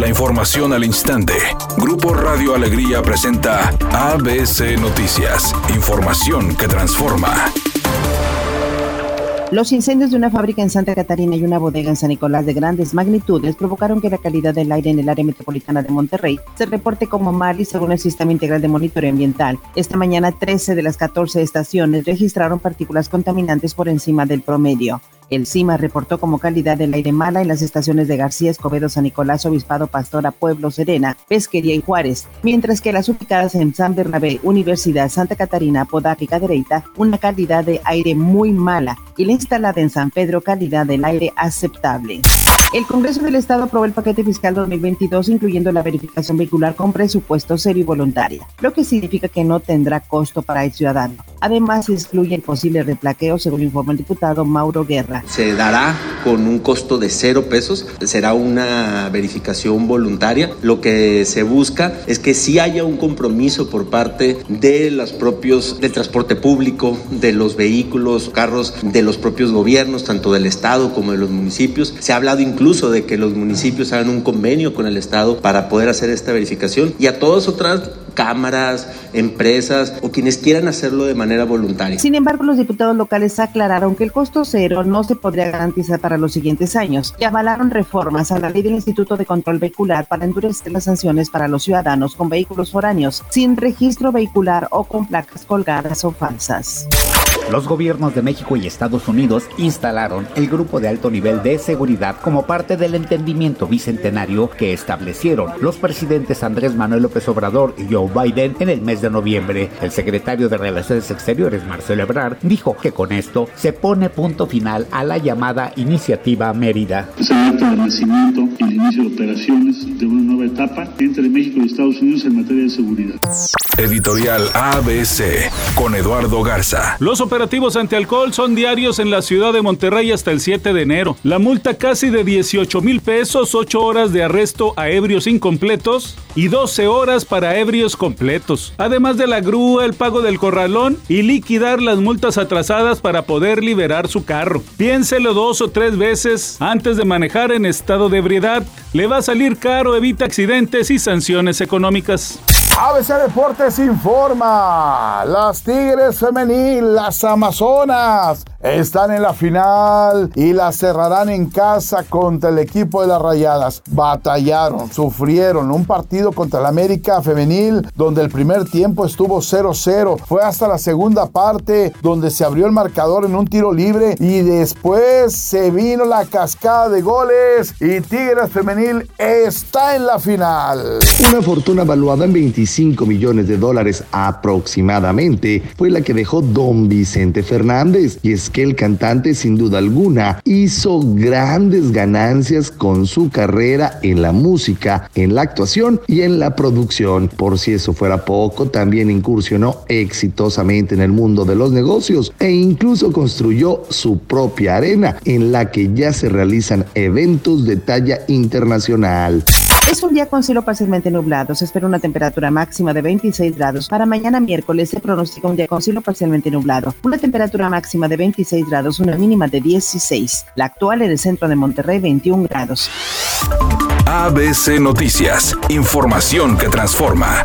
La información al instante. Grupo Radio Alegría presenta ABC Noticias. Información que transforma. Los incendios de una fábrica en Santa Catarina y una bodega en San Nicolás de grandes magnitudes provocaron que la calidad del aire en el área metropolitana de Monterrey se reporte como mal y según el Sistema Integral de Monitoreo Ambiental. Esta mañana 13 de las 14 estaciones registraron partículas contaminantes por encima del promedio. El CIMA reportó como calidad del aire mala en las estaciones de García, Escobedo, San Nicolás, Obispado, Pastora, Pueblo, Serena, Pesquería y Juárez, mientras que las ubicadas en San Bernabé, Universidad, Santa Catarina, Podaca y Cadereyta, una calidad de aire muy mala y la instalada en San Pedro, calidad del aire aceptable. El Congreso del Estado aprobó el paquete fiscal 2022, incluyendo la verificación vehicular con presupuesto serio y voluntaria, lo que significa que no tendrá costo para el ciudadano. Además, se excluye el posible replaqueo, según informó el diputado Mauro Guerra. Se dará con un costo de cero pesos, será una verificación voluntaria. Lo que se busca es que sí haya un compromiso por parte de los propios, del transporte público, de los vehículos, carros, de los propios gobiernos, tanto del Estado como de los municipios. Se ha hablado incluso de que los municipios hagan un convenio con el Estado para poder hacer esta verificación y a todas otras cámaras, empresas o quienes quieran hacerlo de manera voluntaria. Sin embargo, los diputados locales aclararon que el costo cero no se podría garantizar para los siguientes años y avalaron reformas a la ley del Instituto de Control Vehicular para endurecer las sanciones para los ciudadanos con vehículos foráneos sin registro vehicular o con placas colgadas o falsas. Los gobiernos de México y Estados Unidos instalaron el grupo de alto nivel de seguridad como parte del entendimiento bicentenario que establecieron los presidentes Andrés Manuel López Obrador y Joe Biden en el mes de noviembre. El secretario de Relaciones Exteriores, Marcelo Ebrard, dijo que con esto se pone punto final a la llamada Iniciativa Mérida. Es el nacimiento y el inicio de operaciones de una nueva etapa entre México y Estados Unidos en materia de seguridad. Editorial ABC con Eduardo Garza. Los operativos antialcohol son diarios en la ciudad de Monterrey hasta el 7 de enero. La multa casi de 18 mil pesos, 8 horas de arresto a ebrios incompletos y 12 horas para ebrios completos. Además de la grúa, el pago del corralón y liquidar las multas atrasadas para poder liberar su carro. Piénselo dos o tres veces antes de manejar en estado de ebriedad. Le va a salir caro, evita accidentes y sanciones económicas. ABC Deportes informa, las Tigres femenil, las Amazonas, están en la final y la cerrarán en casa contra el equipo de las Rayadas. Batallaron, sufrieron un partido contra el América femenil donde el primer tiempo estuvo 0-0. Fue hasta la segunda parte donde se abrió el marcador en un tiro libre y después se vino la cascada de goles y Tigres femenil está en la final. Una fortuna valuada en 25 millones de dólares aproximadamente fue la que dejó don Vicente Fernández. Y es que el cantante sin duda alguna hizo grandes ganancias con su carrera en la música, en la actuación y en la producción. Por si eso fuera poco, también incursionó exitosamente en el mundo de los negocios e incluso construyó su propia arena en la que ya se realizan eventos de talla internacional. Es un día con cielo parcialmente nublado. Se espera una temperatura máxima de 26 grados. Para mañana miércoles se pronostica un día con cielo parcialmente nublado. Una temperatura máxima de 26 grados, una mínima de 16. La actual en el centro de Monterrey, 21 grados. ABC Noticias. Información que transforma.